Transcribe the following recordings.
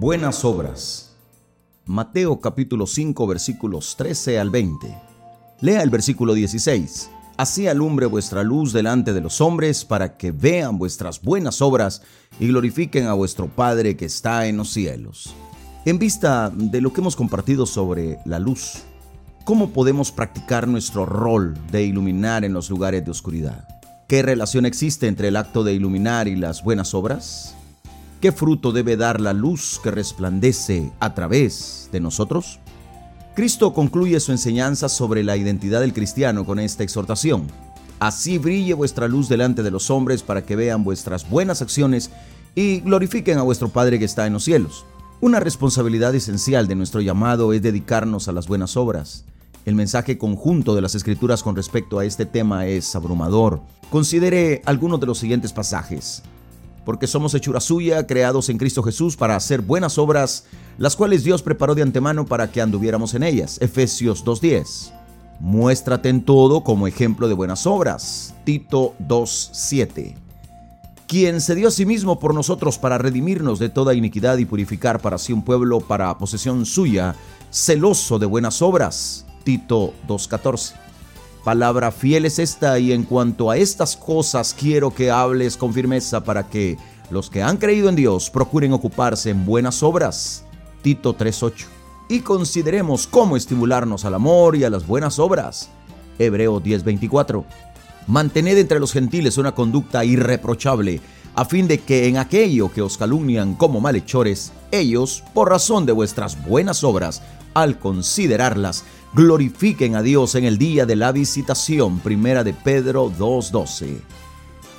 Buenas obras. Mateo capítulo 5 versículos 13 al 20. Lea el versículo 16. Así alumbre vuestra luz delante de los hombres para que vean vuestras buenas obras y glorifiquen a vuestro Padre que está en los cielos. En vista de lo que hemos compartido sobre la luz, ¿cómo podemos practicar nuestro rol de iluminar en los lugares de oscuridad? ¿Qué relación existe entre el acto de iluminar y las buenas obras? ¿Qué fruto debe dar la luz que resplandece a través de nosotros? Cristo concluye su enseñanza sobre la identidad del cristiano con esta exhortación. Así brille vuestra luz delante de los hombres para que vean vuestras buenas acciones y glorifiquen a vuestro Padre que está en los cielos. Una responsabilidad esencial de nuestro llamado es dedicarnos a las buenas obras. El mensaje conjunto de las escrituras con respecto a este tema es abrumador. Considere algunos de los siguientes pasajes. Porque somos hechura suya, creados en Cristo Jesús para hacer buenas obras, las cuales Dios preparó de antemano para que anduviéramos en ellas. Efesios 2.10. Muéstrate en todo como ejemplo de buenas obras. Tito 2.7 quien se dio a sí mismo por nosotros para redimirnos de toda iniquidad y purificar para sí un pueblo para posesión suya, celoso de buenas obras. Tito 2.14. Palabra fiel es esta y en cuanto a estas cosas quiero que hables con firmeza para que los que han creído en Dios procuren ocuparse en buenas obras. Tito 3.8. Y consideremos cómo estimularnos al amor y a las buenas obras. Hebreo 10.24 Mantened entre los gentiles una conducta irreprochable, a fin de que en aquello que os calumnian como malhechores, ellos, por razón de vuestras buenas obras, al considerarlas, glorifiquen a Dios en el día de la visitación. Primera de Pedro 2.12.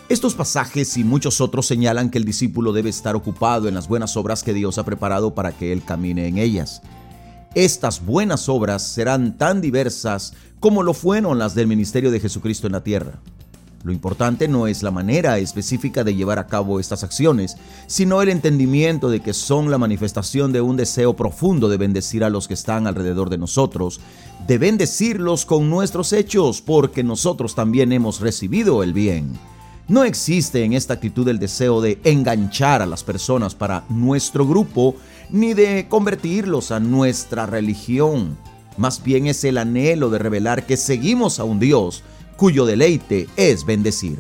Estos pasajes y muchos otros señalan que el discípulo debe estar ocupado en las buenas obras que Dios ha preparado para que él camine en ellas. Estas buenas obras serán tan diversas como lo fueron las del ministerio de Jesucristo en la tierra. Lo importante no es la manera específica de llevar a cabo estas acciones, sino el entendimiento de que son la manifestación de un deseo profundo de bendecir a los que están alrededor de nosotros, de bendecirlos con nuestros hechos, porque nosotros también hemos recibido el bien. No existe en esta actitud el deseo de enganchar a las personas para nuestro grupo, ni de convertirlos a nuestra religión. Más bien es el anhelo de revelar que seguimos a un Dios cuyo deleite es bendecir.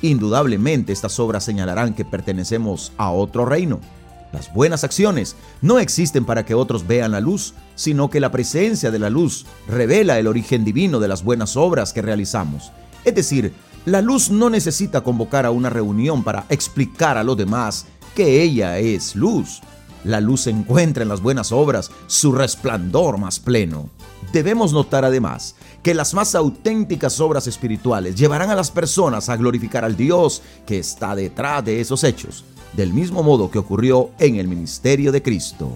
Indudablemente estas obras señalarán que pertenecemos a otro reino. Las buenas acciones no existen para que otros vean la luz, sino que la presencia de la luz revela el origen divino de las buenas obras que realizamos. Es decir, la luz no necesita convocar a una reunión para explicar a los demás que ella es luz. La luz encuentra en las buenas obras, su resplandor más pleno. Debemos notar además que las más auténticas obras espirituales llevarán a las personas a glorificar al Dios que está detrás de esos hechos, del mismo modo que ocurrió en el ministerio de Cristo.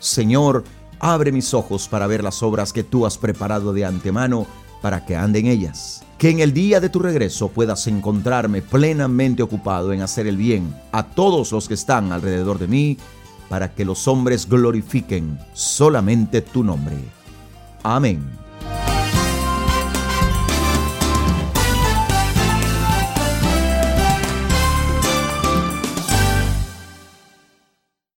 Señor, abre mis ojos para ver las obras que tú has preparado de antemano para que ande en ellas. Que en el día de tu regreso puedas encontrarme plenamente ocupado en hacer el bien a todos los que están alrededor de mí, para que los hombres glorifiquen solamente tu nombre. Amén.